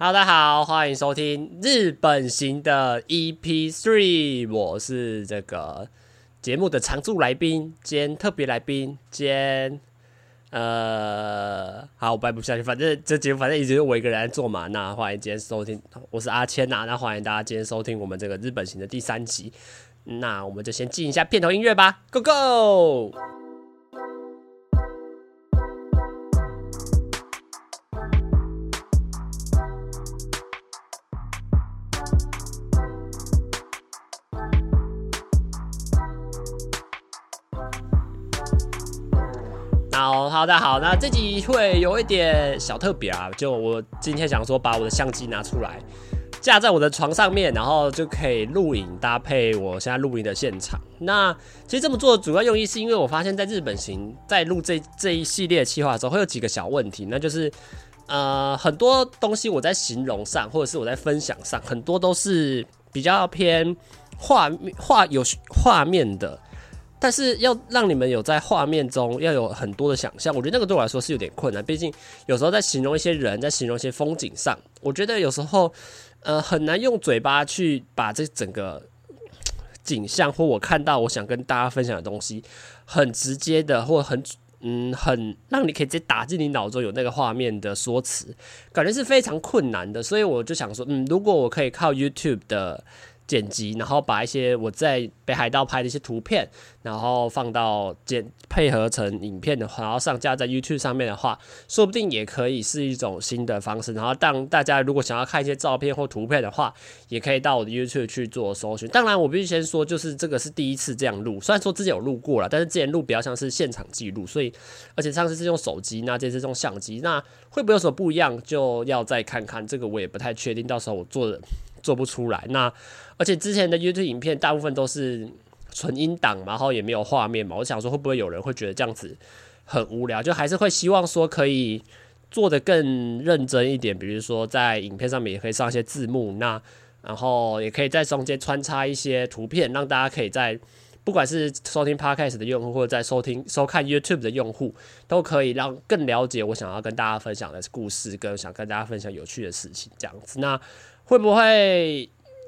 Hello，大家好，欢迎收听日本行的 EP3，我是这个节目的常驻来宾兼特别来宾兼呃，好，我掰不下去，反正这节目反正一直是我一个人在做嘛。那欢迎今天收听，我是阿谦呐、那欢迎大家今天收听我们这个日本行的第三集。那我们就先进一下片头音乐吧，Go Go！好，大家好。那这集会有一点小特别啊，就我今天想说把我的相机拿出来，架在我的床上面，然后就可以录影搭配我现在录影的现场。那其实这么做的主要用意是因为我发现在日本行在录这这一系列企划的时候会有几个小问题，那就是呃很多东西我在形容上或者是我在分享上，很多都是比较偏画面画有画面的。但是要让你们有在画面中要有很多的想象，我觉得那个对我来说是有点困难。毕竟有时候在形容一些人，在形容一些风景上，我觉得有时候呃很难用嘴巴去把这整个景象或我看到我想跟大家分享的东西，很直接的或很嗯很让你可以直接打进你脑中有那个画面的说辞，感觉是非常困难的。所以我就想说，嗯，如果我可以靠 YouTube 的。剪辑，然后把一些我在北海道拍的一些图片，然后放到剪配合成影片的话，然后上架在 YouTube 上面的话，说不定也可以是一种新的方式。然后当大家如果想要看一些照片或图片的话，也可以到我的 YouTube 去做搜寻。当然，我必须先说，就是这个是第一次这样录，虽然说之前有录过了，但是之前录比较像是现场记录，所以而且上次是用手机，那这次用相机，那会不会有什么不一样，就要再看看。这个我也不太确定，到时候我做的。做不出来，那而且之前的 YouTube 影片大部分都是纯音档，然后也没有画面嘛。我想说，会不会有人会觉得这样子很无聊？就还是会希望说可以做得更认真一点，比如说在影片上面也可以上一些字幕，那然后也可以在中间穿插一些图片，让大家可以在不管是收听 Podcast 的用户，或者在收听收看 YouTube 的用户，都可以让更了解我想要跟大家分享的故事，跟想跟大家分享有趣的事情，这样子那。会不会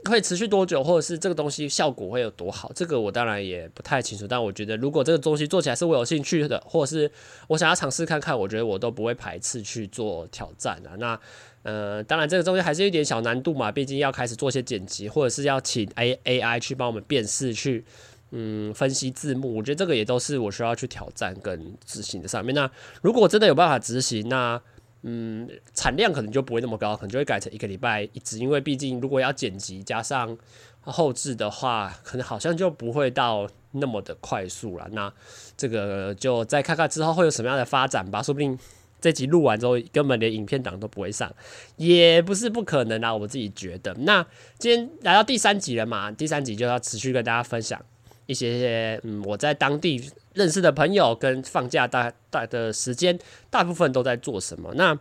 会持续多久，或者是这个东西效果会有多好？这个我当然也不太清楚。但我觉得，如果这个东西做起来是我有兴趣的，或者是我想要尝试看看，我觉得我都不会排斥去做挑战啊。那呃，当然这个东西还是有点小难度嘛，毕竟要开始做些剪辑，或者是要请 A A I 去帮我们辨识、去嗯分析字幕。我觉得这个也都是我需要去挑战跟执行的上面。那如果真的有办法执行，那嗯，产量可能就不会那么高，可能就会改成一个礼拜一支，因为毕竟如果要剪辑加上后置的话，可能好像就不会到那么的快速了。那这个就再看看之后会有什么样的发展吧，说不定这集录完之后根本连影片档都不会上，也不是不可能啊，我自己觉得。那今天来到第三集了嘛，第三集就要持续跟大家分享一些嗯，我在当地。认识的朋友跟放假大大的时间，大部分都在做什么？那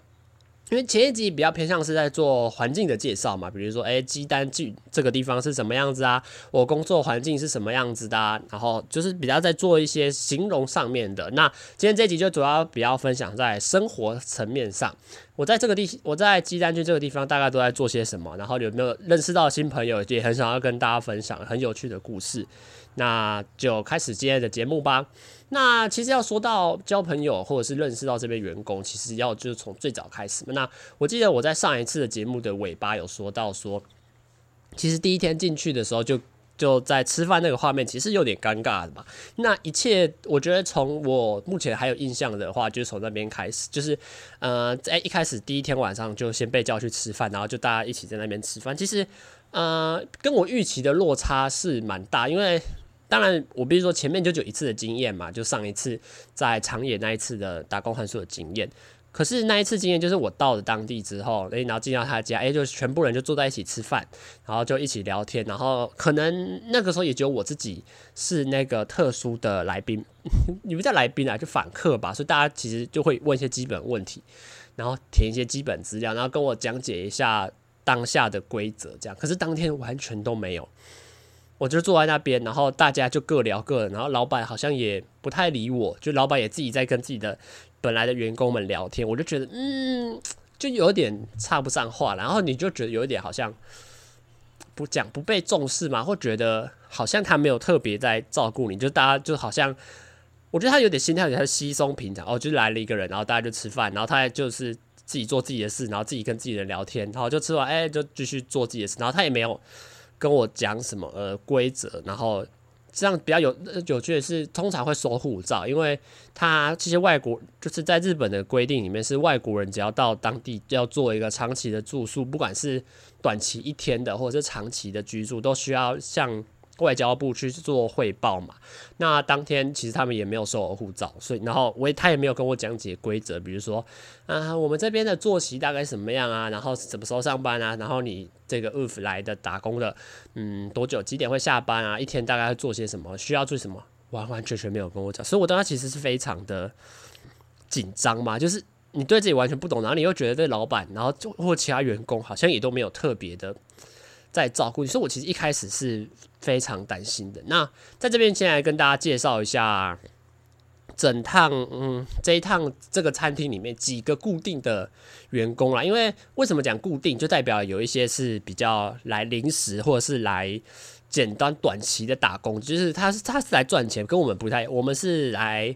因为前一集比较偏向是在做环境的介绍嘛，比如说，诶，鸡蛋郡这个地方是什么样子啊？我工作环境是什么样子的啊？然后就是比较在做一些形容上面的。那今天这集就主要比较分享在生活层面上，我在这个地，我在鸡蛋郡这个地方大概都在做些什么？然后有没有认识到新朋友？也很想要跟大家分享很有趣的故事。那就开始今天的节目吧。那其实要说到交朋友或者是认识到这边员工，其实要就是从最早开始。那我记得我在上一次的节目的尾巴有说到说，其实第一天进去的时候就就在吃饭那个画面，其实有点尴尬的嘛。那一切我觉得从我目前还有印象的话，就是从那边开始，就是呃在一开始第一天晚上就先被叫去吃饭，然后就大家一起在那边吃饭。其实呃跟我预期的落差是蛮大，因为。当然，我比如说前面就只有一次的经验嘛，就上一次在长野那一次的打工换宿的经验。可是那一次经验就是我到了当地之后，诶，然后进到他家，诶，就全部人就坐在一起吃饭，然后就一起聊天，然后可能那个时候也只有我自己是那个特殊的来宾，你不叫来宾啊，就访客吧，所以大家其实就会问一些基本问题，然后填一些基本资料，然后跟我讲解一下当下的规则，这样。可是当天完全都没有。我就坐在那边，然后大家就各聊各的，然后老板好像也不太理我，就老板也自己在跟自己的本来的员工们聊天，我就觉得，嗯，就有点插不上话，然后你就觉得有一点好像不讲不被重视嘛，或觉得好像他没有特别在照顾你，就大家就好像。我觉得他有点心态，有点稀松平常哦，就来了一个人，然后大家就吃饭，然后他就是自己做自己的事，然后自己跟自己人聊天，然后就吃完，哎，就继续做自己的事，然后他也没有跟我讲什么呃规则，然后这样比较有有趣的是，通常会收护照，因为他这些外国就是在日本的规定里面是外国人只要到当地要做一个长期的住宿，不管是短期一天的或者是长期的居住，都需要像。外交部去做汇报嘛，那当天其实他们也没有收我护照，所以然后我也他也没有跟我讲解规则，比如说啊，我们这边的作息大概什么样啊，然后什么时候上班啊，然后你这个 UF 来的打工的，嗯，多久几点会下班啊，一天大概会做些什么，需要做什么，完完全全没有跟我讲，所以我当时其实是非常的紧张嘛，就是你对自己完全不懂，然后你又觉得对老板，然后就或其他员工好像也都没有特别的。在照顾你，所以我其实一开始是非常担心的。那在这边先来跟大家介绍一下整趟，嗯，这一趟这个餐厅里面几个固定的员工啦。因为为什么讲固定，就代表有一些是比较来临时或者是来简单短期的打工，就是他是他是来赚钱，跟我们不太，我们是来。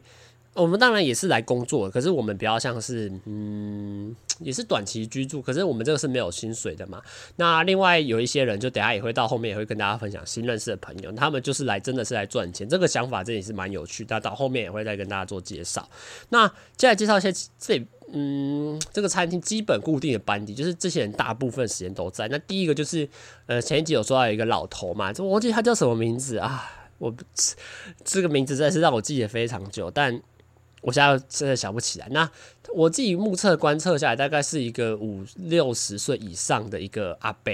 我们当然也是来工作，可是我们比较像是，嗯，也是短期居住，可是我们这个是没有薪水的嘛。那另外有一些人，就等下也会到后面也会跟大家分享新认识的朋友，他们就是来真的是来赚钱，这个想法这也是蛮有趣的。到后面也会再跟大家做介绍。那接下来介绍一些这，嗯，这个餐厅基本固定的班底，就是这些人大部分时间都在。那第一个就是，呃，前一集有说到一个老头嘛，我忘记他叫什么名字啊，我这个名字真的是让我记得非常久，但。我现在真的想不起来。那我自己目测观测下来，大概是一个五六十岁以上的一个阿伯，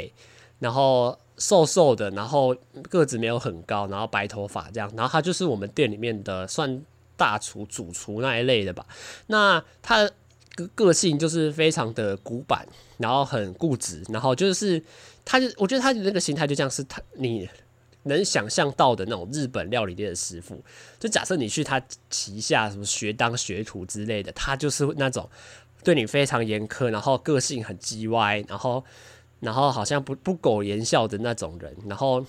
然后瘦瘦的，然后个子没有很高，然后白头发这样。然后他就是我们店里面的算大厨、主厨那一类的吧。那他个个性就是非常的古板，然后很固执，然后就是他就我觉得他的那个心态就像是他你。能想象到的那种日本料理店的师傅，就假设你去他旗下什么学当学徒之类的，他就是那种对你非常严苛，然后个性很叽歪，然后然后好像不不苟言笑的那种人。然后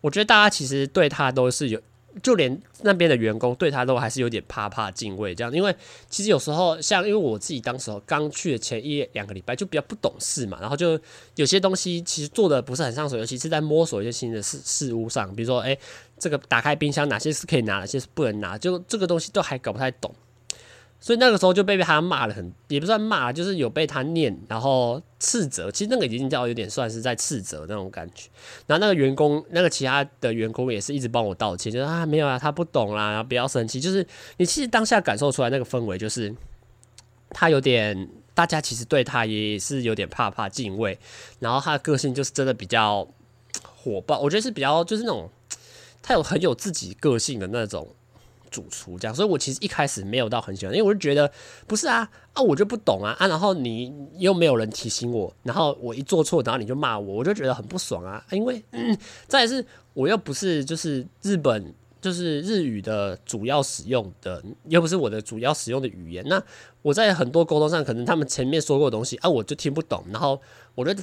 我觉得大家其实对他都是有。就连那边的员工对他都还是有点怕怕敬畏这样，因为其实有时候像因为我自己当时候刚去的前一两个礼拜就比较不懂事嘛，然后就有些东西其实做的不是很上手，尤其是在摸索一些新的事事物上，比如说诶，这个打开冰箱哪些是可以拿，哪些是不能拿，就这个东西都还搞不太懂。所以那个时候就被被他骂了很，也不算骂，就是有被他念，然后斥责。其实那个已经叫有点算是在斥责那种感觉。然后那个员工，那个其他的员工也是一直帮我道歉，就是啊没有啊，他不懂啦，然后不要生气。就是你其实当下感受出来那个氛围，就是他有点，大家其实对他也是有点怕怕敬畏。然后他的个性就是真的比较火爆，我觉得是比较就是那种 他有很有自己个性的那种。主厨这样，所以我其实一开始没有到很喜欢，因为我就觉得不是啊啊，我就不懂啊啊，然后你又没有人提醒我，然后我一做错，然后你就骂我，我就觉得很不爽啊。因为嗯，再是我又不是就是日本就是日语的主要使用的，又不是我的主要使用的语言。那我在很多沟通上，可能他们前面说过的东西啊，我就听不懂，然后我就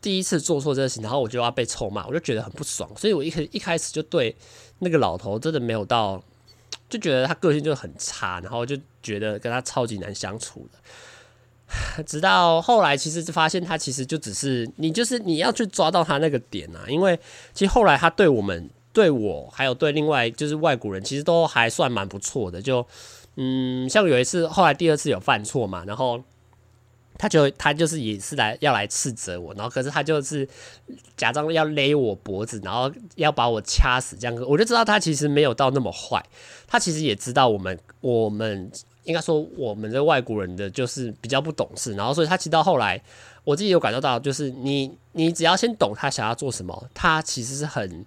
第一次做错这个事情，然后我就要被臭骂，我就觉得很不爽。所以我一开一开始就对那个老头真的没有到。就觉得他个性就很差，然后就觉得跟他超级难相处的。直到后来，其实发现他其实就只是你，就是你要去抓到他那个点啊。因为其实后来他对我们、对我还有对另外就是外国人，其实都还算蛮不错的。就嗯，像有一次，后来第二次有犯错嘛，然后。他就他就是也是来要来斥责我，然后可是他就是假装要勒我脖子，然后要把我掐死这样，我就知道他其实没有到那么坏，他其实也知道我们我们应该说我们这外国人的就是比较不懂事，然后所以他其实到后来我自己有感受到，就是你你只要先懂他想要做什么，他其实是很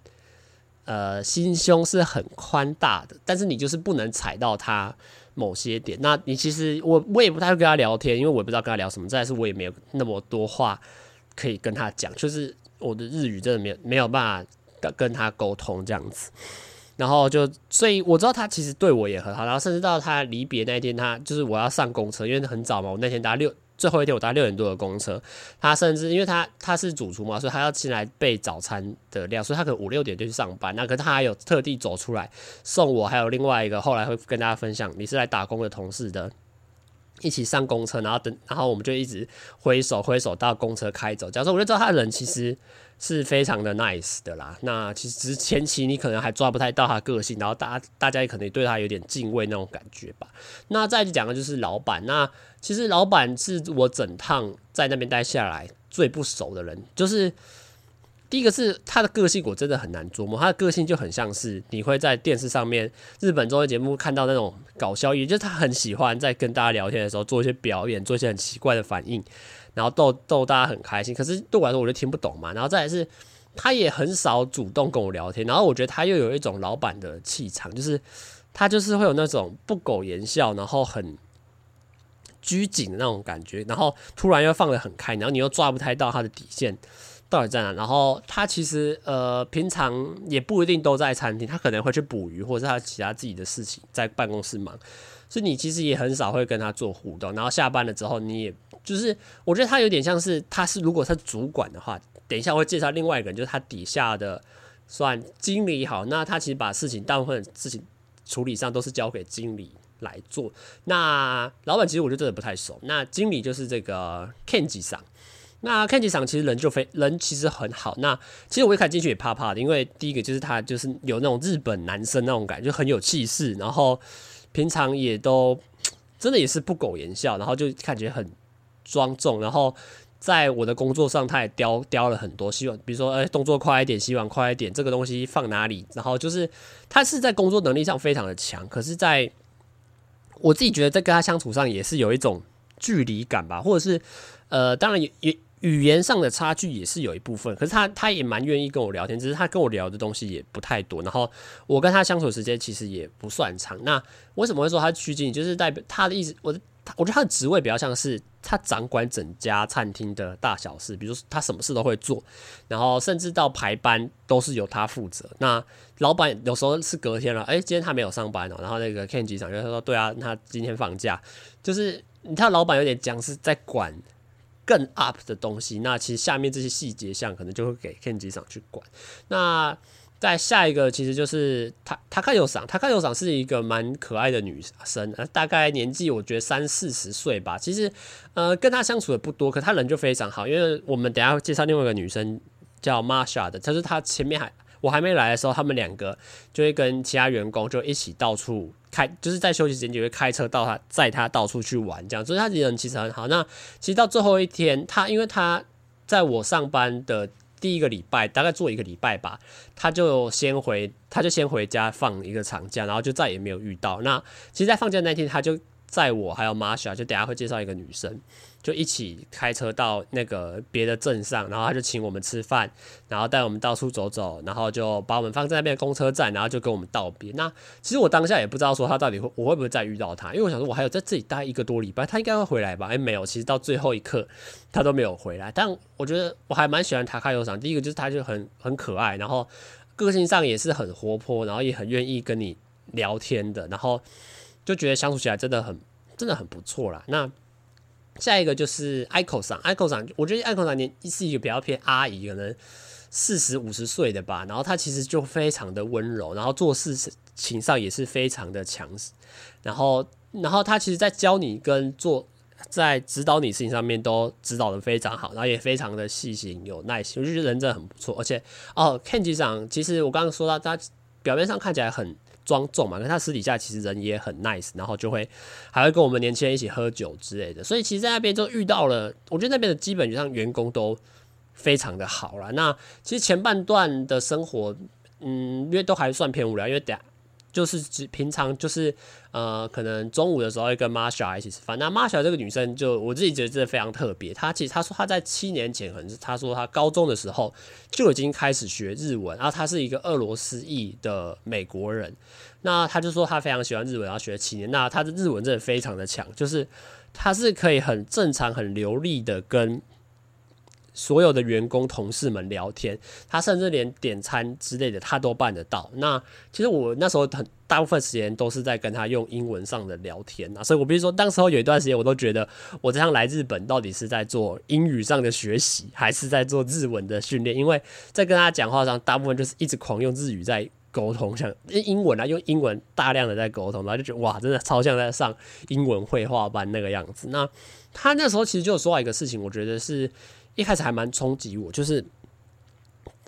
呃心胸是很宽大的，但是你就是不能踩到他。某些点，那你其实我我也不太会跟他聊天，因为我也不知道跟他聊什么。再是，我也没有那么多话可以跟他讲，就是我的日语真的没有没有办法跟跟他沟通这样子。然后就所以我知道他其实对我也很好，然后甚至到他离别那一天，他就是我要上公车，因为很早嘛，我那天搭六最后一天我搭六点多的公车，他甚至因为他他是主厨嘛，所以他要进来备早餐的量，所以他可能五六点就去上班。那可是他还有特地走出来送我，还有另外一个后来会跟大家分享，你是来打工的同事的。一起上公车，然后等，然后我们就一直挥手挥手到公车开走。假如说我就知道他的人其实是非常的 nice 的啦。那其实前期你可能还抓不太到他个性，然后大家大家也可能对他有点敬畏那种感觉吧。那再讲的就是老板。那其实老板是我整趟在那边待下来最不熟的人，就是。第一个是他的个性，我真的很难琢磨。他的个性就很像是你会在电视上面日本综艺节目看到那种搞笑也，就是他很喜欢在跟大家聊天的时候做一些表演，做一些很奇怪的反应，然后逗逗大家很开心。可是对我来说，我就听不懂嘛。然后再来是，他也很少主动跟我聊天。然后我觉得他又有一种老板的气场，就是他就是会有那种不苟言笑，然后很拘谨的那种感觉，然后突然又放得很开，然后你又抓不太到他的底线。到底在哪？然后他其实呃，平常也不一定都在餐厅，他可能会去捕鱼，或者是他其他自己的事情在办公室忙，所以你其实也很少会跟他做互动。然后下班了之后，你也就是我觉得他有点像是他是如果他是主管的话，等一下会介绍另外一个人，就是他底下的算经理好，那他其实把事情大部分事情处理上都是交给经理来做。那老板其实我觉得真的不太熟，那经理就是这个 Kenji 桑。那 Kenji 桑其实人就非人其实很好。那其实我一开始进去也怕怕的，因为第一个就是他就是有那种日本男生那种感觉，就很有气势，然后平常也都真的也是不苟言笑，然后就感觉很庄重。然后在我的工作上，他也雕雕了很多，希望比如说哎、动作快一点，洗碗快一点，这个东西放哪里。然后就是他是在工作能力上非常的强，可是在我自己觉得在跟他相处上也是有一种距离感吧，或者是呃，当然也也。语言上的差距也是有一部分，可是他他也蛮愿意跟我聊天，只是他跟我聊的东西也不太多。然后我跟他相处时间其实也不算长。那为什么会说他趋近？就是代表他的意思，我我觉得他的职位比较像是他掌管整家餐厅的大小事，比如说他什么事都会做，然后甚至到排班都是由他负责。那老板有时候是隔天了，哎、今天他没有上班哦，然后那个 Ken 局长就说，对啊，他今天放假，就是你看老板有点讲是在管。更 up 的东西，那其实下面这些细节项可能就会给 Kenji 桑去管。那在下一个，其实就是他他看有赏，他看有赏是一个蛮可爱的女生，呃，大概年纪我觉得三四十岁吧。其实呃跟他相处的不多，可他人就非常好。因为我们等下会介绍另外一个女生叫 Marsha 的，就是她前面还我还没来的时候，他们两个就会跟其他员工就一起到处。开就是在休息时间就会开车到他载他到处去玩，这样，所以他人其实很好。那其实到最后一天，他因为他在我上班的第一个礼拜，大概做一个礼拜吧，他就先回，他就先回家放一个长假，然后就再也没有遇到。那其实，在放假那天，他就载我还有玛莎就等下会介绍一个女生。就一起开车到那个别的镇上，然后他就请我们吃饭，然后带我们到处走走，然后就把我们放在那边公车站，然后就跟我们道别。那其实我当下也不知道说他到底会我会不会再遇到他，因为我想说我还有在这里待一个多礼拜，他应该会回来吧？哎，没有，其实到最后一刻他都没有回来。但我觉得我还蛮喜欢他开油厂，第一个就是他就很很可爱，然后个性上也是很活泼，然后也很愿意跟你聊天的，然后就觉得相处起来真的很真的很不错啦。那。下一个就是 Aiko 桑，Aiko 桑，我觉得 Aiko 桑年是一个比较偏阿姨，可能四十五十岁的吧。然后她其实就非常的温柔，然后做事情上也是非常的强势。然后，然后她其实，在教你跟做，在指导你事情上面都指导的非常好，然后也非常的细心有耐心，我觉得人真的很不错。而且，哦，Kenji 桑，其实我刚刚说到，他表面上看起来很。庄重嘛，那他私底下其实人也很 nice，然后就会还会跟我们年轻人一起喝酒之类的，所以其实在那边就遇到了，我觉得那边的基本上员工都非常的好了。那其实前半段的生活，嗯，因为都还算偏无聊，因为等。就是只平常就是呃，可能中午的时候会跟 Marsha 一起吃饭。那 Marsha 这个女生就我自己觉得真的非常特别。她其实她说她在七年前，可能是她说她高中的时候就已经开始学日文。然后她是一个俄罗斯裔的美国人。那她就说她非常喜欢日文，然后学了七年。那她的日文真的非常的强，就是她是可以很正常、很流利的跟所有的员工同事们聊天，他甚至连点餐之类的他都办得到。那其实我那时候很大部分时间都是在跟他用英文上的聊天啊，所以我比如说当时候有一段时间我都觉得我这趟来日本到底是在做英语上的学习，还是在做日文的训练？因为在跟他讲话上，大部分就是一直狂用日语在沟通，像英文啊，用英文大量的在沟通，然后就觉得哇，真的超像在上英文绘画班那个样子。那他那时候其实就说到一个事情，我觉得是。一开始还蛮冲击我，就是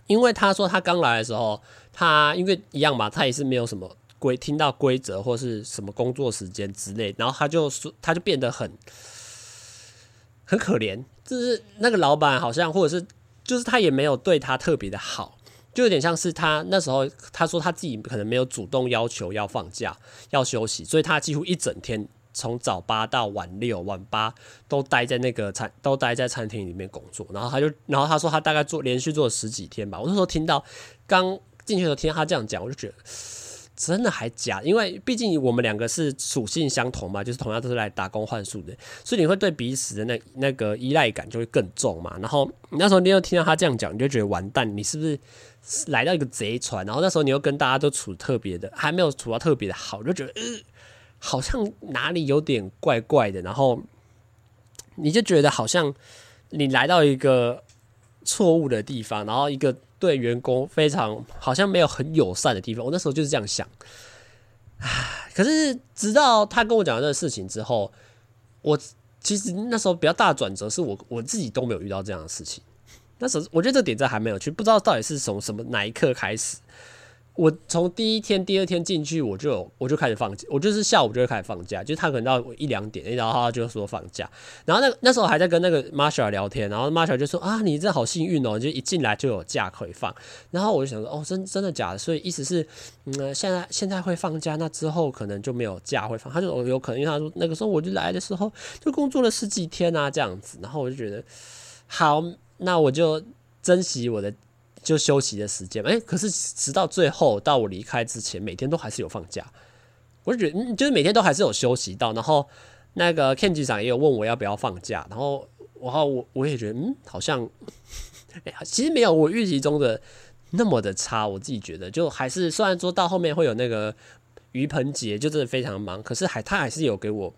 因为他说他刚来的时候，他因为一样嘛，他也是没有什么规，听到规则或是什么工作时间之类，然后他就说他就变得很很可怜，就是那个老板好像或者是就是他也没有对他特别的好，就有点像是他那时候他说他自己可能没有主动要求要放假要休息，所以他几乎一整天。从早八到晚六，晚八都待在那个餐，都待在餐厅里面工作。然后他就，然后他说他大概做连续做了十几天吧。我那时候听到刚进去的时候听到他这样讲，我就觉得真的还假？因为毕竟我们两个是属性相同嘛，就是同样都是来打工换宿的，所以你会对彼此的那那个依赖感就会更重嘛。然后那时候你又听到他这样讲，你就觉得完蛋，你是不是来到一个贼船？然后那时候你又跟大家都处特别的，还没有处到特别的好，就觉得呃。好像哪里有点怪怪的，然后你就觉得好像你来到一个错误的地方，然后一个对员工非常好像没有很友善的地方。我那时候就是这样想，唉，可是直到他跟我讲这个事情之后，我其实那时候比较大的转折是我我自己都没有遇到这样的事情。那时候我觉得这点在还没有去，不知道到底是从什么哪一刻开始。我从第一天、第二天进去，我就我就开始放假，我就是下午就会开始放假，就是他可能到一两点，然后他就说放假，然后那那时候还在跟那个 Marsha 聊天，然后 Marsha 就说啊，你这好幸运哦，就一进来就有假可以放，然后我就想说哦，真真的假的？所以意思是，嗯，现在现在会放假，那之后可能就没有假会放，他就有可能，因为他说那个时候我就来的时候就工作了十几天啊这样子，然后我就觉得好，那我就珍惜我的。就休息的时间，哎、可是直到最后到我离开之前，每天都还是有放假。我就觉得，就是每天都还是有休息到。然后那个 Ken 局长也有问我要不要放假，然后然后我我也觉得，嗯，好像，哎、欸，其实没有我预期中的那么的差。我自己觉得，就还是虽然说到后面会有那个盂盆节，就真的非常忙，可是还他还是有给我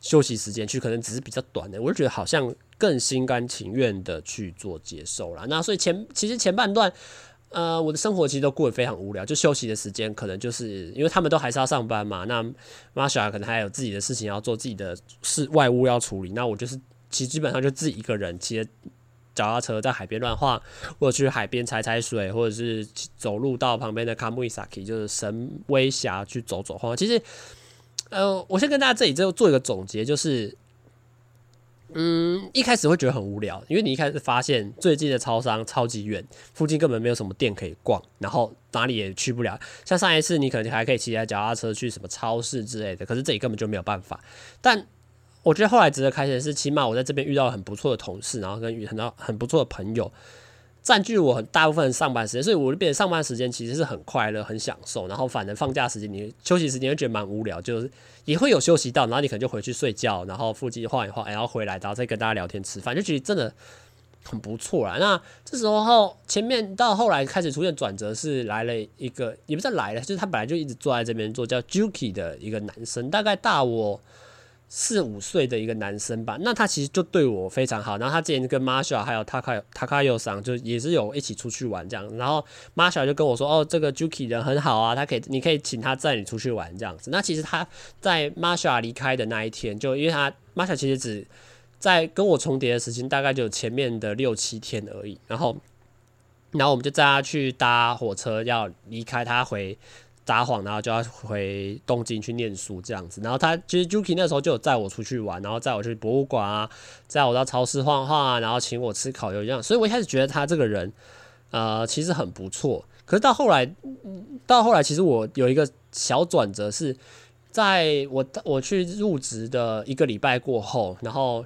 休息时间去，可能只是比较短的。我就觉得好像。更心甘情愿的去做接受了，那所以前其实前半段，呃，我的生活其实都过得非常无聊，就休息的时间可能就是因为他们都还是要上班嘛，那 Marsha 可能还有自己的事情要做，自己的事外务要处理，那我就是其实基本上就自己一个人骑着脚踏车在海边乱晃，或者去海边踩踩水，或者是走路到旁边的 Kamuisaki 就是神威峡去走走晃。其实，呃，我先跟大家这里就做一个总结，就是。嗯，一开始会觉得很无聊，因为你一开始发现最近的超商超级远，附近根本没有什么店可以逛，然后哪里也去不了。像上一次你可能还可以骑台脚踏车去什么超市之类的，可是这里根本就没有办法。但我觉得后来值得开心的是，起码我在这边遇到很不错的同事，然后跟很多很不错的朋友。占据我很大部分上班时间，所以我就变成上班时间其实是很快乐、很享受。然后反正放假时间，你休息时间会觉得蛮无聊，就是也会有休息到，然后你可能就回去睡觉，然后附近晃一晃，然后回来，然后再跟大家聊天吃饭，就觉得真的很不错啦。那这时候前面到后来开始出现转折，是来了一个，也不是来了，就是他本来就一直坐在这边做叫 Juki 的一个男生，大概大我。四五岁的一个男生吧，那他其实就对我非常好。然后他之前跟 Marsha 还有 Taka Takayo 桑就也是有一起出去玩这样。然后 Marsha 就跟我说：“哦，这个 Juki 人很好啊，他可以，你可以请他载你出去玩这样子。”那其实他在 Marsha 离开的那一天，就因为他 Marsha 其实只在跟我重叠的时间大概就前面的六七天而已。然后，然后我们就载他去搭火车要离开他回。撒谎，然后就要回东京去念书这样子。然后他其实 Juki 那时候就有载我出去玩，然后载我去博物馆啊，载我到超市晃晃啊，然后请我吃烤肉这样。所以我一开始觉得他这个人，呃，其实很不错。可是到后来，到后来其实我有一个小转折，是在我我去入职的一个礼拜过后，然后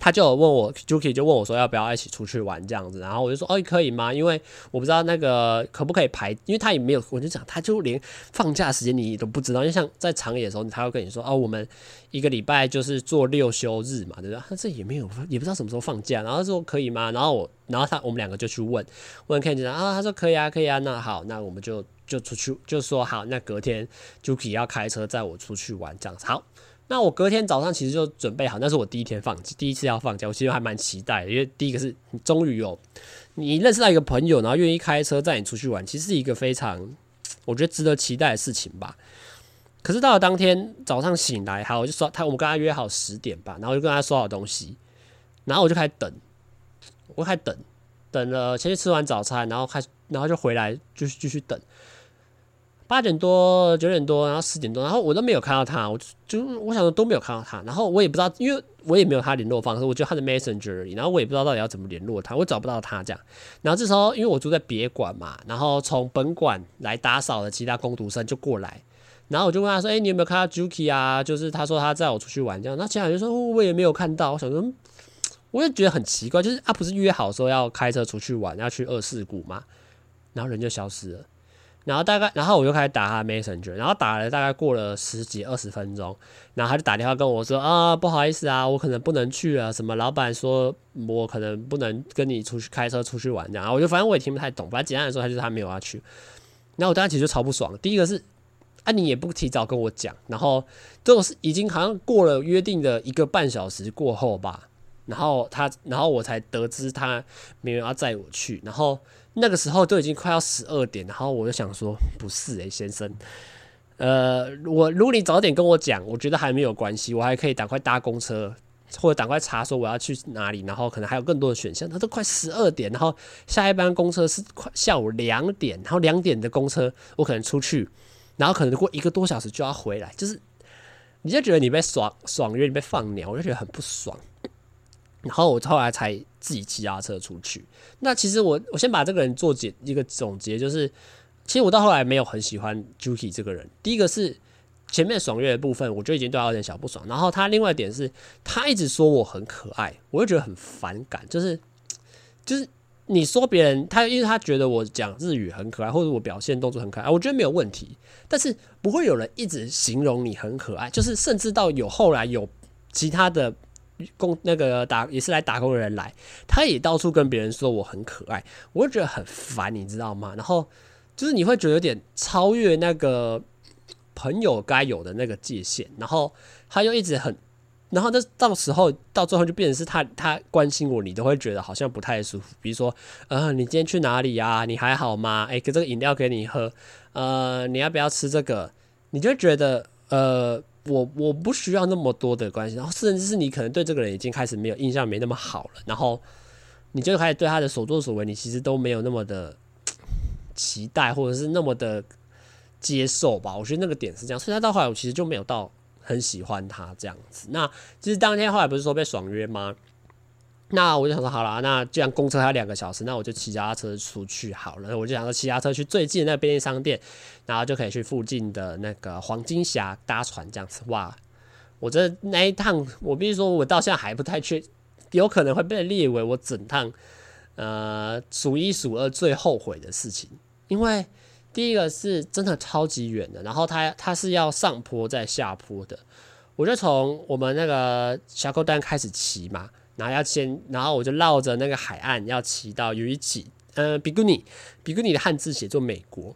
他就问我，Juki 就问我说要不要一起出去玩这样子，然后我就说哦可以吗？因为我不知道那个可不可以排，因为他也没有，我就讲他就连放假时间你都不知道，就像在长野的时候，他会跟你说哦我们一个礼拜就是做六休日嘛，对不对？他这也没有，也不知道什么时候放假，然后说可以吗？然后我，然后他我们两个就去问问 Ken 啊，他说可以啊，可以啊，那好，那我们就就出去，就说好，那隔天 Juki 要开车载我出去玩这样子，好。那我隔天早上其实就准备好，那是我第一天放，第一次要放假，我其实还蛮期待，因为第一个是你终于有你认识到一个朋友，然后愿意开车载你出去玩，其实是一个非常我觉得值得期待的事情吧。可是到了当天早上醒来，好，我就说他，我们跟他约好十点吧，然后我就跟他说好东西，然后我就开始等，我开始等，等了先去吃完早餐，然后开始，然后就回来，就继续等。八点多、九点多，然后十点多，然后我都没有看到他，我就我想说都没有看到他，然后我也不知道，因为我也没有他联络方式，我就他的 Messenger 而已，然后我也不知道到底要怎么联络他，我找不到他这样。然后这时候，因为我住在别馆嘛，然后从本馆来打扫的其他工读生就过来，然后我就问他说：“哎，你有没有看到 Juki 啊？就是他说他载我出去玩这样。”那其他人就说：“哦，我也没有看到。”我想说，我也觉得很奇怪，就是啊，不是约好说要开车出去玩，要去二世谷嘛，然后人就消失了。然后大概，然后我就开始打他 Messenger，然后打了大概过了十几二十分钟，然后他就打电话跟我说啊，不好意思啊，我可能不能去了，什么老板说我可能不能跟你出去开车出去玩这样，我就反正我也听不太懂，反正简单来说，他就是他没有要去。然后我当时其实就超不爽，第一个是啊，你也不提早跟我讲，然后就是已经好像过了约定的一个半小时过后吧，然后他，然后我才得知他没有要载我去，然后。那个时候都已经快要十二点，然后我就想说，不是诶、先生，呃，我如果你早点跟我讲，我觉得还没有关系，我还可以赶快搭公车，或者赶快查说我要去哪里，然后可能还有更多的选项。他都快十二点，然后下一班公车是快下午两点，然后两点的公车我可能出去，然后可能过一个多小时就要回来，就是你就觉得你被爽爽约，你被放鸟，我就觉得很不爽。然后我后来才自己骑脚车出去。那其实我我先把这个人做解一个总结，就是其实我到后来没有很喜欢 Juki 这个人。第一个是前面爽约的部分，我就已经对他有点小不爽。然后他另外一点是，他一直说我很可爱，我就觉得很反感。就是就是你说别人他，因为他觉得我讲日语很可爱，或者我表现动作很可爱，我觉得没有问题。但是不会有人一直形容你很可爱，就是甚至到有后来有其他的。工那个打也是来打工的人来，他也到处跟别人说我很可爱，我就觉得很烦，你知道吗？然后就是你会觉得有点超越那个朋友该有的那个界限，然后他又一直很，然后那到时候到最后就变成是他他关心我，你都会觉得好像不太舒服。比如说，呃，你今天去哪里呀？你还好吗？诶，给这个饮料给你喝，呃，你要不要吃这个？你就觉得呃。我我不需要那么多的关系，然后甚至是你可能对这个人已经开始没有印象，没那么好了，然后你就开始对他的所作所为，你其实都没有那么的期待，或者是那么的接受吧。我觉得那个点是这样，所以他到后来我其实就没有到很喜欢他这样子。那其实当天后来不是说被爽约吗？那我就想说，好了，那既然公车还有两个小时，那我就骑脚踏车出去好了。我就想说，骑脚踏车去最近的那个便利商店，然后就可以去附近的那个黄金峡搭船这样子。哇，我这那一趟，我必须说，我到现在还不太确，有可能会被列为我整趟呃数一数二最后悔的事情。因为第一个是真的超级远的，然后它它是要上坡再下坡的，我就从我们那个峡谷丹开始骑嘛。然后要先，然后我就绕着那个海岸要骑到有一起，呃，比古尼，比古尼的汉字写作美国。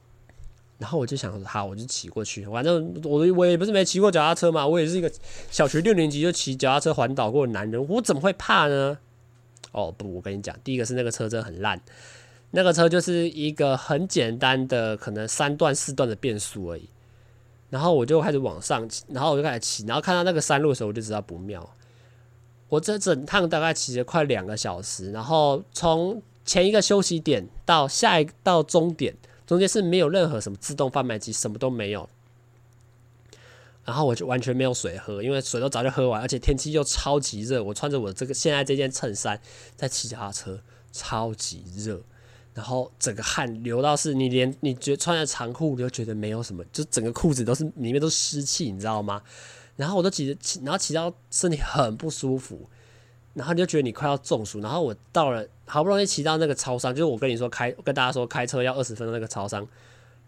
然后我就想说，好，我就骑过去。反正我我也不是没骑过脚踏车嘛，我也是一个小学六年级就骑脚踏车环岛过的男人，我怎么会怕呢？哦不，我跟你讲，第一个是那个车真的很烂，那个车就是一个很简单的，可能三段四段的变速而已。然后我就开始往上骑，然后我就开始骑，然后看到那个山路的时候，我就知道不妙。我这整趟大概骑了快两个小时，然后从前一个休息点到下一到终点，中间是没有任何什么自动贩卖机，什么都没有。然后我就完全没有水喝，因为水都早就喝完，而且天气又超级热。我穿着我这个现在这件衬衫在骑脚踏车，超级热，然后整个汗流到是你连你觉得穿着长裤你就觉得没有什么，就整个裤子都是里面都湿气，你知道吗？然后我都骑着骑，然后骑到身体很不舒服，然后你就觉得你快要中暑，然后我到了，好不容易骑到那个超商，就是我跟你说开跟大家说开车要二十分钟那个超商，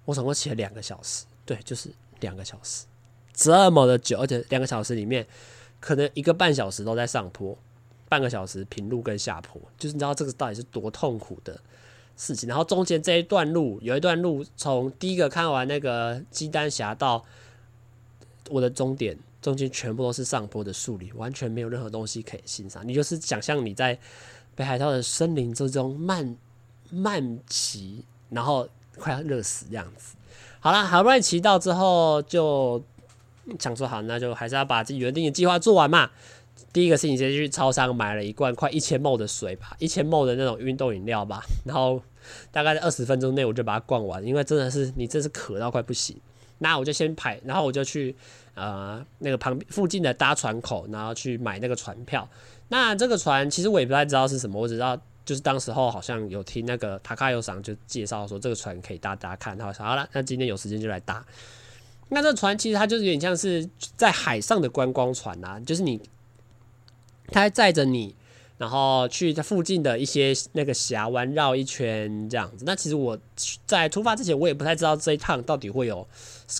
我总共骑了两个小时，对，就是两个小时，这么的久，而且两个小时里面可能一个半小时都在上坡，半个小时平路跟下坡，就是你知道这个到底是多痛苦的事情。然后中间这一段路有一段路从第一个看完那个鸡丹峡到我的终点。中间全部都是上坡的树林，完全没有任何东西可以欣赏。你就是想象你在北海道的森林之中慢慢骑，然后快要热死这样子。好了，好不容易骑到之后，就想说好，那就还是要把自己原定的计划做完嘛。第一个事情先去超商买了一罐快一千 ml 的水吧，一千 ml 的那种运动饮料吧。然后大概在二十分钟内我就把它灌完，因为真的是你真是渴到快不行。那我就先排，然后我就去呃那个旁附近的搭船口，然后去买那个船票。那这个船其实我也不太知道是什么，我只知道就是当时候好像有听那个塔卡友桑就介绍说这个船可以搭搭看，然后说好了，那今天有时间就来搭。那这船其实它就是有点像是在海上的观光船啊，就是你它载着你。然后去它附近的一些那个峡湾绕一圈这样子。那其实我在出发之前，我也不太知道这一趟到底会有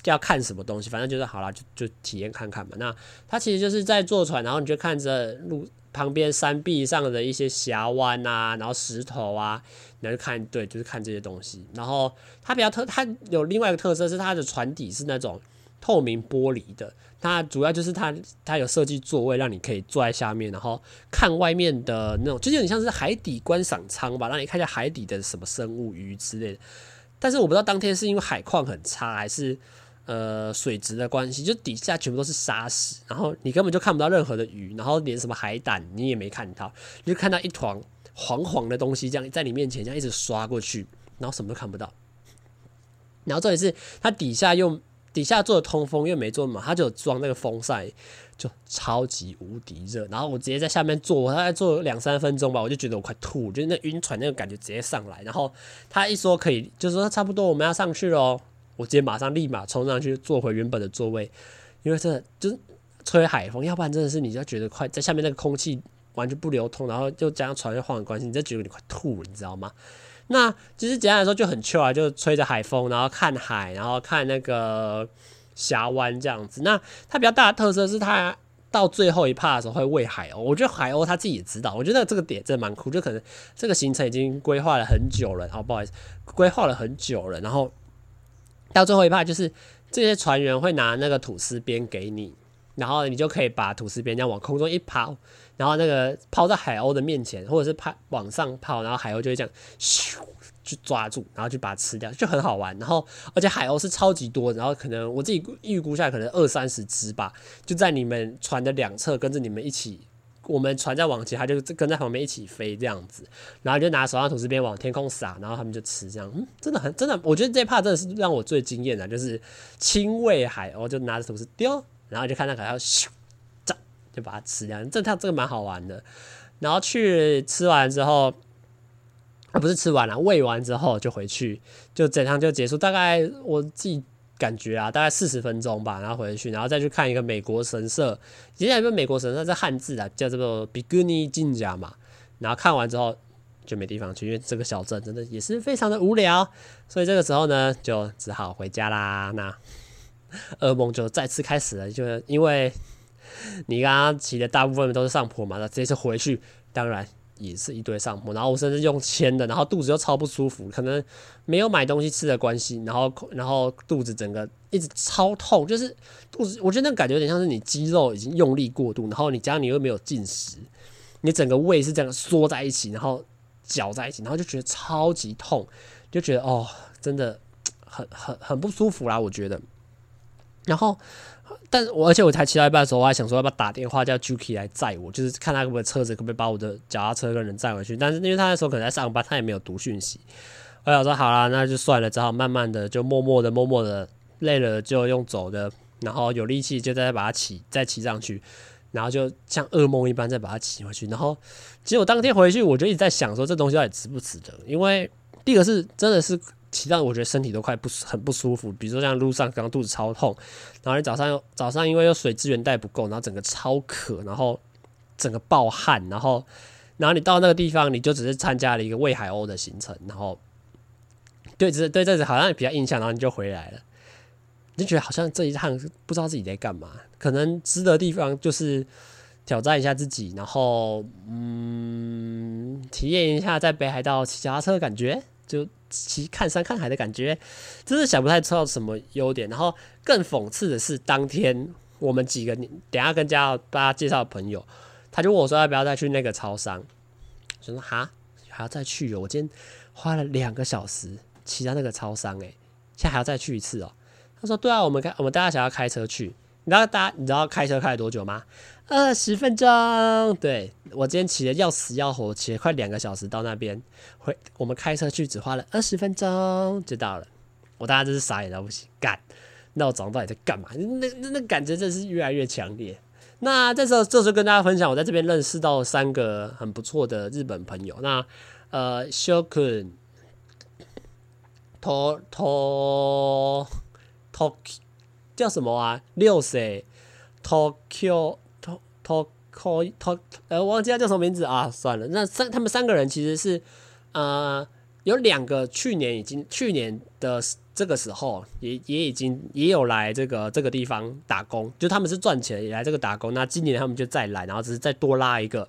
要看什么东西。反正就是好了，就就体验看看嘛。那它其实就是在坐船，然后你就看着路旁边山壁上的一些峡湾啊，然后石头啊，然后看，对，就是看这些东西。然后它比较特，它有另外一个特色是它的船底是那种透明玻璃的。它主要就是它，它有设计座位，让你可以坐在下面，然后看外面的那种，就有点像是海底观赏舱吧，让你看一下海底的什么生物、鱼之类的。但是我不知道当天是因为海况很差，还是呃水质的关系，就底下全部都是沙石，然后你根本就看不到任何的鱼，然后连什么海胆你也没看到，你就看到一团黄黄的东西这样在你面前这样一直刷过去，然后什么都看不到。然后这里是它底下又。底下做的通风，因为没做嘛，他就装那个风扇，就超级无敌热。然后我直接在下面坐，大概坐两三分钟吧，我就觉得我快吐，就是那晕船那个感觉直接上来。然后他一说可以，就说差不多我们要上去喽，我直接马上立马冲上去坐回原本的座位，因为这就是吹海风，要不然真的是你就觉得快在下面那个空气完全不流通，然后就加上船又晃的关系，你就觉得你快吐，你知道吗？那其实简单来说就很 chill 啊，就吹着海风，然后看海，然后看那个峡湾这样子。那它比较大的特色是它到最后一趴的时候会喂海鸥。我觉得海鸥他自己也知道，我觉得这个点真的蛮酷。就可能这个行程已经规划了很久了，哦不好意思，规划了很久了。然后到最后一趴就是这些船员会拿那个吐司边给你，然后你就可以把吐司边这样往空中一抛。然后那个抛在海鸥的面前，或者是抛往上抛，然后海鸥就会这样咻去抓住，然后就把它吃掉，就很好玩。然后而且海鸥是超级多，然后可能我自己预估下来可能二三十只吧，就在你们船的两侧跟着你们一起，我们船在往前，它就跟在旁边一起飞这样子，然后就拿手上吐司边往天空撒，然后他们就吃这样，真的很真的，我觉得这一趴真的是让我最惊艳的，就是亲喂海鸥，就拿着吐司丢，然后就看到海鸥咻。就把它吃掉，这趟这个蛮好玩的。然后去吃完之后，啊不是吃完了，喂完之后就回去，就整趟就结束。大概我自己感觉啊，大概四十分钟吧，然后回去，然后再去看一个美国神社。接下来一个美国神社是汉字啊，叫这个比格尼金甲嘛。然后看完之后就没地方去，因为这个小镇真的也是非常的无聊，所以这个时候呢，就只好回家啦。那噩梦就再次开始了，就因为。你刚刚骑的大部分都是上坡嘛，那这次回去当然也是一堆上坡，然后我甚至用牵的，然后肚子又超不舒服，可能没有买东西吃的关系，然后然后肚子整个一直超痛，就是肚子，我觉得那感觉有点像是你肌肉已经用力过度，然后你加上你又没有进食，你整个胃是这样缩在一起，然后绞在一起，然后就觉得超级痛，就觉得哦，真的很很很不舒服啦，我觉得，然后。但是我而且我才骑到一半的时候，我还想说要不要打电话叫 Juki 来载我，就是看他可不可以车子可不可以把我的脚踏车跟人载回去。但是因为他那时候可能在上班，他也没有读讯息。我想说好啦，那就算了，只好慢慢的就默默的默默的累了就用走的，然后有力气就再把它骑再骑上去，然后就像噩梦一般再把它骑回去。然后结果当天回去我就一直在想说这东西到底值不值得？因为第一个是真的是。骑到我觉得身体都快不很不舒服，比如说像路上刚刚肚子超痛，然后你早上又早上因为又水资源带不够，然后整个超渴，然后整个暴汗，然后然后你到那个地方，你就只是参加了一个喂海鸥的行程，然后对这对这次好像比较印象，然后你就回来了，你就觉得好像这一趟不知道自己在干嘛，可能值得地方就是。挑战一下自己，然后嗯，体验一下在北海道骑脚踏车的感觉，就其实看山看海的感觉，真是想不太出什么优点。然后更讽刺的是，当天我们几个，等下跟家大家介绍朋友，他就问我说要不要再去那个超商，我说哈还要再去哦，我今天花了两个小时骑到那个超商，诶，现在还要再去一次哦。他说对啊，我们开我们大家想要开车去，你知道大家你知道开车开了多久吗？二十分钟，对，我今天骑的要死要活，骑了快两个小时到那边，回我们开车去只花了二十分钟就到了，我大家真是傻眼到不行，干，那我早上到底在干嘛？那那那感觉真是越来越强烈。那这时候这时候跟大家分享，我在这边认识到三个很不错的日本朋友。那呃，Sho Kun，Tok Tok Tok，叫什么啊？六岁，Tokyo。托科托呃，忘记他叫什么名字啊？算了，那三他们三个人其实是呃，有两个去年已经去年的这个时候也也已经也有来这个这个地方打工，就他们是赚钱也来这个打工。那今年他们就再来，然后只是再多拉一个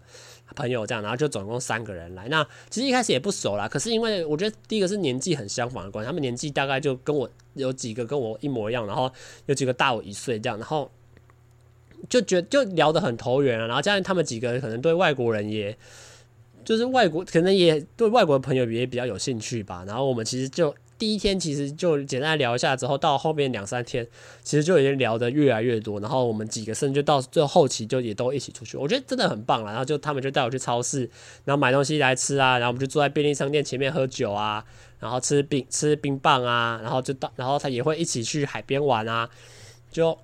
朋友这样，然后就总共三个人来。那其实一开始也不熟啦，可是因为我觉得第一个是年纪很相仿的关系，他们年纪大概就跟我有几个跟我一模一样，然后有几个大我一岁这样，然后。就觉就聊得很投缘啊，然后加上他们几个可能对外国人也，就是外国可能也对外国的朋友也比较有兴趣吧。然后我们其实就第一天其实就简单聊一下，之后到后面两三天，其实就已经聊得越来越多。然后我们几个甚至就到最后期就也都一起出去，我觉得真的很棒了。然后就他们就带我去超市，然后买东西来吃啊，然后我们就坐在便利商店前面喝酒啊，然后吃冰吃冰棒啊，然后就到然后他也会一起去海边玩啊，就。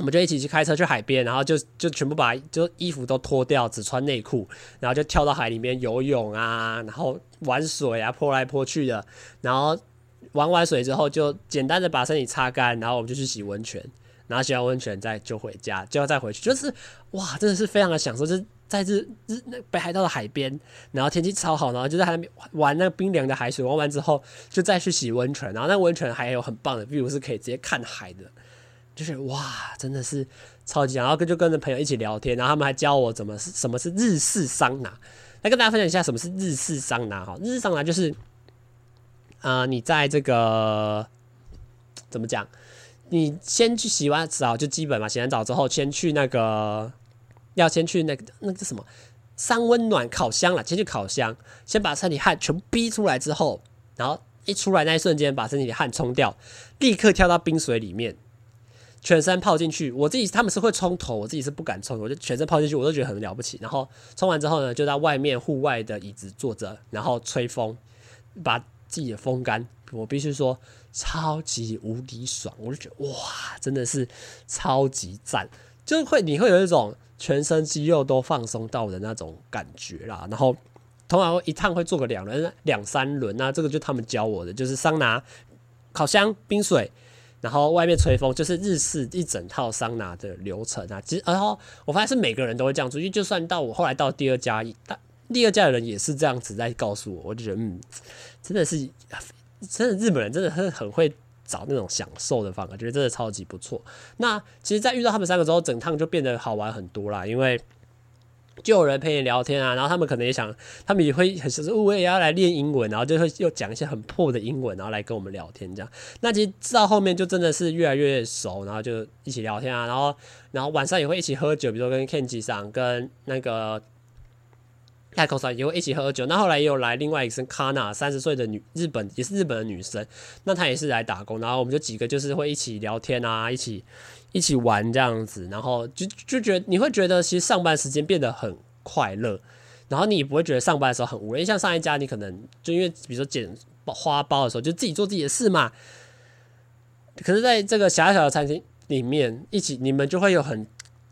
我们就一起去开车去海边，然后就就全部把就衣服都脱掉，只穿内裤，然后就跳到海里面游泳啊，然后玩水啊，泼来泼去的，然后玩完水之后就简单的把身体擦干，然后我们就去洗温泉，然后洗完温泉再就回家，就要再回去，就是哇，真的是非常的享受，就是在日日那北海道的海边，然后天气超好，然后就在海里面玩那个冰凉的海水，玩完之后就再去洗温泉，然后那温泉还有很棒的 view 是可以直接看海的。就是哇，真的是超级，然后跟就跟着朋友一起聊天，然后他们还教我怎么是什么是日式桑拿，来跟大家分享一下什么是日式桑拿哈。日式桑拿就是，呃，你在这个怎么讲？你先去洗完澡就基本嘛，洗完澡之后先去那个要先去那个那个什么三温暖烤箱了，先去烤箱，先把身体汗全部逼出来之后，然后一出来那一瞬间把身体的汗冲掉，立刻跳到冰水里面。全身泡进去，我自己他们是会冲头，我自己是不敢冲，我就全身泡进去，我都觉得很了不起。然后冲完之后呢，就在外面户外的椅子坐着，然后吹风，把自己的风干。我必须说，超级无敌爽，我就觉得哇，真的是超级赞，就会你会有一种全身肌肉都放松到的那种感觉啦。然后通常一趟会做个两轮、两三轮，那这个就他们教我的，就是桑拿、烤箱、冰水。然后外面吹风，就是日式一整套桑拿的流程啊。其实，然后我发现是每个人都会这样做，因为就算到我后来到第二家，第二家的人也是这样子在告诉我，我就觉得嗯，真的是，真的日本人真的是很会找那种享受的方法，觉得真的超级不错。那其实，在遇到他们三个之后，整趟就变得好玩很多啦，因为。就有人陪你聊天啊，然后他们可能也想，他们也会很说，我也要来练英文，然后就会又讲一些很破的英文，然后来跟我们聊天这样。那其实到后面就真的是越来越熟，然后就一起聊天啊，然后然后晚上也会一起喝酒，比如说跟 Kenji 桑跟那个泰口桑也会一起喝酒。那后来也有来另外一个是 Kana，三十岁的女日本也是日本的女生，那她也是来打工，然后我们就几个就是会一起聊天啊，一起。一起玩这样子，然后就就觉得你会觉得其实上班时间变得很快乐，然后你也不会觉得上班的时候很无聊。像上一家，你可能就因为比如说捡花苞的时候，就自己做自己的事嘛。可是在这个狭小的餐厅里面，一起你们就会有很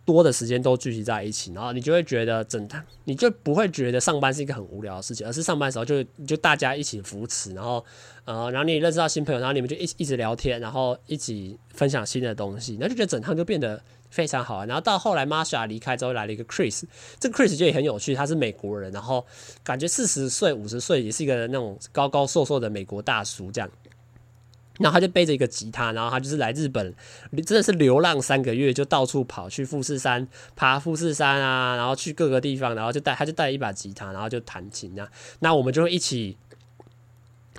多的时间都聚集在一起，然后你就会觉得整趟你就不会觉得上班是一个很无聊的事情，而是上班的时候就就大家一起扶持，然后呃，然后你认识到新朋友，然后你们就一一直聊天，然后一起分享新的东西，那就觉得整趟就变得非常好玩。然后到后来 Masha 离开之后，来了一个 Chris，这个 Chris 就也很有趣，他是美国人，然后感觉四十岁五十岁也是一个那种高高瘦瘦的美国大叔这样。然后他就背着一个吉他，然后他就是来日本，真的是流浪三个月，就到处跑去富士山爬富士山啊，然后去各个地方，然后就带他就带一把吉他，然后就弹琴啊。那我们就会一起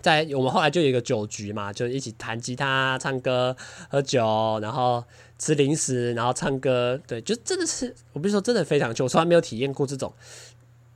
在我们后来就有一个酒局嘛，就一起弹吉他、唱歌、喝酒，然后吃零食，然后唱歌。对，就真的是我不是说真的非常久，从来没有体验过这种。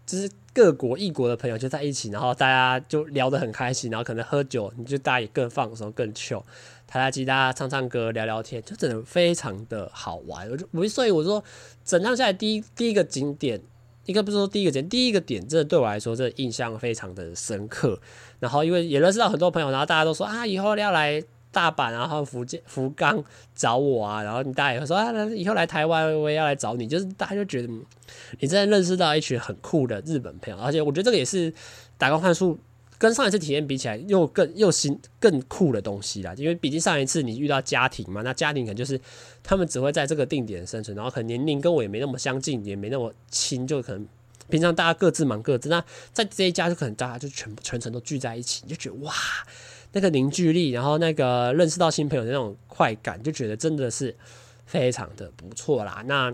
就是各国异国的朋友就在一起，然后大家就聊得很开心，然后可能喝酒，你就大家也更放松、更 chill，弹弹吉他、唱唱歌、聊聊天，就真的非常的好玩。我就我所以我说，整趟下来第一第一个景点，应该不是说第一个景点，第一个点，真的对我来说，这印象非常的深刻。然后因为也认识到很多朋友，然后大家都说啊，以后要来。大阪，然后福建福冈找我啊，然后你大家也会说啊，以后来台湾我也要来找你，就是大家就觉得你真的认识到一群很酷的日本朋友，而且我觉得这个也是打工换宿跟上一次体验比起来又更又新更酷的东西啦，因为毕竟上一次你遇到家庭嘛，那家庭可能就是他们只会在这个定点生存，然后可能年龄跟我也没那么相近，也没那么亲，就可能平常大家各自忙各自，那在这一家就可能大家就全部全程都聚在一起，你就觉得哇。那个凝聚力，然后那个认识到新朋友的那种快感，就觉得真的是非常的不错啦。那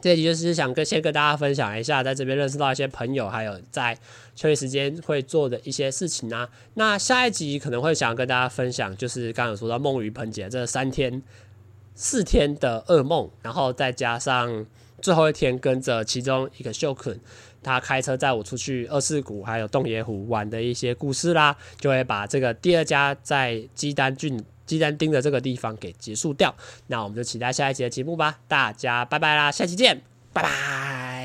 这一集就是想跟先跟大家分享一下，在这边认识到一些朋友，还有在休息时间会做的一些事情啊。那下一集可能会想跟大家分享，就是刚刚有说到梦鱼盆节这三天四天的噩梦，然后再加上最后一天跟着其中一个秀坤。他开车载我出去二世谷还有洞爷湖玩的一些故事啦，就会把这个第二家在鸡丹郡鸡丹町的这个地方给结束掉。那我们就期待下一集的节目吧，大家拜拜啦，下期见，拜拜。